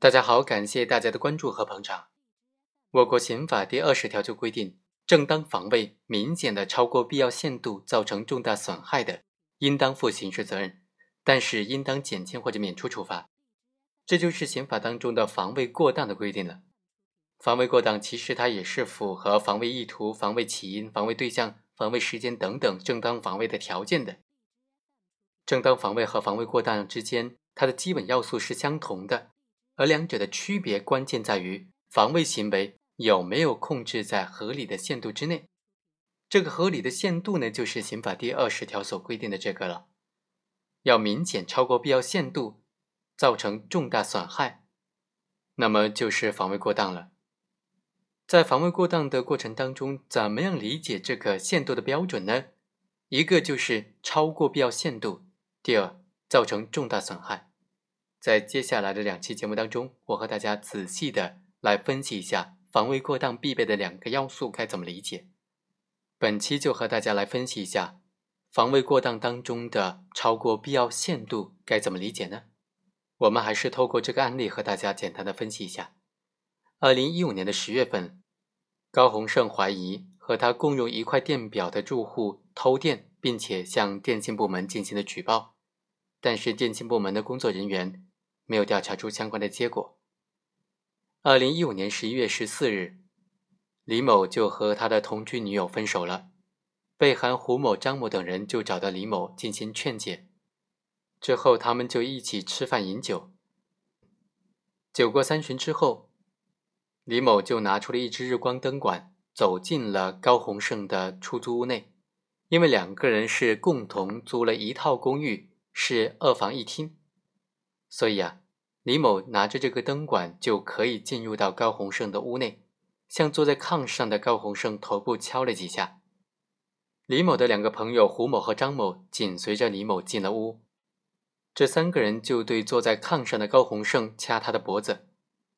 大家好，感谢大家的关注和捧场。我国刑法第二十条就规定，正当防卫明显的超过必要限度，造成重大损害的，应当负刑事责任，但是应当减轻或者免除处罚。这就是刑法当中的防卫过当的规定了。防卫过当其实它也是符合防卫意图、防卫起因、防卫对象、防卫时间等等正当防卫的条件的。正当防卫和防卫过当之间，它的基本要素是相同的。而两者的区别关键在于防卫行为有没有控制在合理的限度之内。这个合理的限度呢，就是刑法第二十条所规定的这个了，要明显超过必要限度，造成重大损害，那么就是防卫过当了。在防卫过当的过程当中，怎么样理解这个限度的标准呢？一个就是超过必要限度，第二造成重大损害。在接下来的两期节目当中，我和大家仔细的来分析一下防卫过当必备的两个要素该怎么理解。本期就和大家来分析一下防卫过当当中的超过必要限度该怎么理解呢？我们还是透过这个案例和大家简单的分析一下。二零一五年的十月份，高洪胜怀疑和他共用一块电表的住户偷电，并且向电信部门进行了举报，但是电信部门的工作人员。没有调查出相关的结果。二零一五年十一月十四日，李某就和他的同居女友分手了。被害胡某、张某等人就找到李某进行劝解，之后他们就一起吃饭饮酒。酒过三巡之后，李某就拿出了一支日光灯管，走进了高洪胜的出租屋内。因为两个人是共同租了一套公寓，是二房一厅。所以啊，李某拿着这个灯管就可以进入到高洪胜的屋内，向坐在炕上的高洪胜头部敲了几下。李某的两个朋友胡某和张某紧随着李某进了屋，这三个人就对坐在炕上的高洪胜掐他的脖子。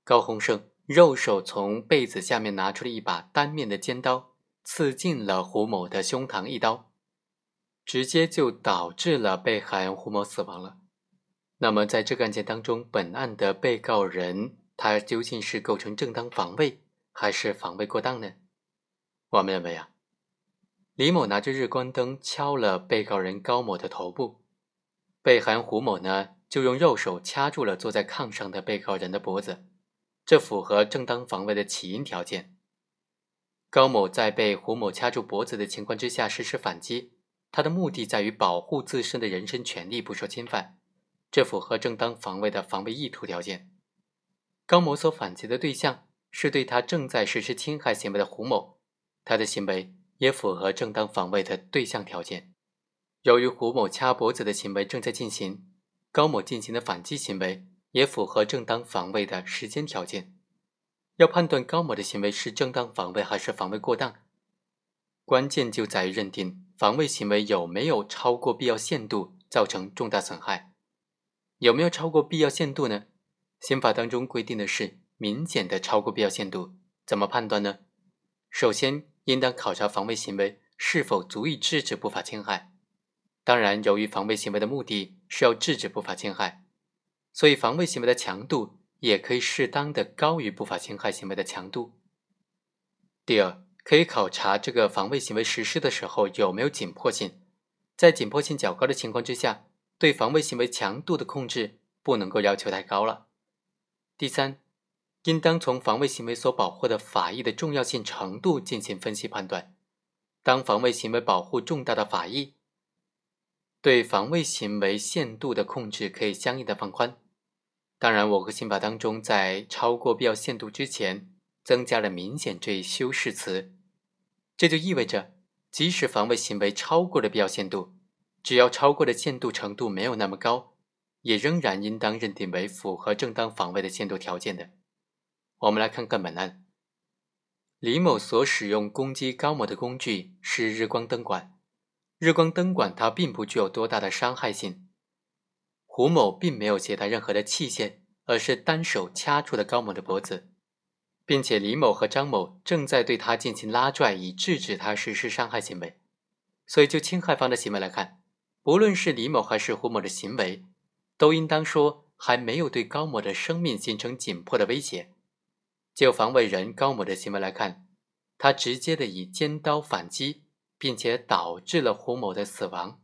高洪胜右手从被子下面拿出了一把单面的尖刀，刺进了胡某的胸膛一刀，直接就导致了被害人胡某死亡了。那么，在这个案件当中，本案的被告人他究竟是构成正当防卫还是防卫过当呢？我们认为啊，李某拿着日光灯敲了被告人高某的头部，被害人胡某呢就用右手掐住了坐在炕上的被告人的脖子，这符合正当防卫的起因条件。高某在被胡某掐住脖子的情况之下实施反击，他的目的在于保护自身的人身权利不受侵犯。这符合正当防卫的防卫意图条件。高某所反击的对象是对他正在实施侵害行为的胡某，他的行为也符合正当防卫的对象条件。由于胡某掐脖子的行为正在进行，高某进行的反击行为也符合正当防卫的时间条件。要判断高某的行为是正当防卫还是防卫过当，关键就在于认定防卫行为有没有超过必要限度，造成重大损害。有没有超过必要限度呢？刑法当中规定的是明显的超过必要限度，怎么判断呢？首先，应当考察防卫行为是否足以制止不法侵害。当然，由于防卫行为的目的是要制止不法侵害，所以防卫行为的强度也可以适当的高于不法侵害行为的强度。第二，可以考察这个防卫行为实施的时候有没有紧迫性，在紧迫性较高的情况之下。对防卫行为强度的控制不能够要求太高了。第三，应当从防卫行为所保护的法益的重要性程度进行分析判断。当防卫行为保护重大的法益，对防卫行为限度的控制可以相应的放宽。当然，我和刑法当中在超过必要限度之前增加了“明显”这一修饰词，这就意味着，即使防卫行为超过了必要限度。只要超过的限度程度没有那么高，也仍然应当认定为符合正当防卫的限度条件的。我们来看看本案，李某所使用攻击高某的工具是日光灯管，日光灯管它并不具有多大的伤害性。胡某并没有携带任何的器械，而是单手掐住了高某的脖子，并且李某和张某正在对他进行拉拽，以制止他实施伤害行为。所以，就侵害方的行为来看。不论是李某还是胡某的行为，都应当说还没有对高某的生命形成紧迫的威胁。就防卫人高某的行为来看，他直接的以尖刀反击，并且导致了胡某的死亡。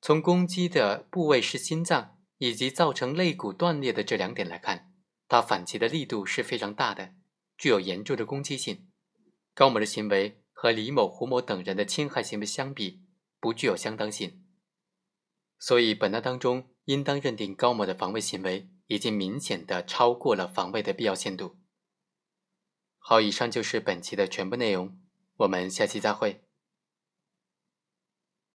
从攻击的部位是心脏，以及造成肋骨断裂的这两点来看，他反击的力度是非常大的，具有严重的攻击性。高某的行为和李某、胡某等人的侵害行为相比，不具有相当性。所以，本案当中应当认定高某的防卫行为已经明显的超过了防卫的必要限度。好，以上就是本期的全部内容，我们下期再会。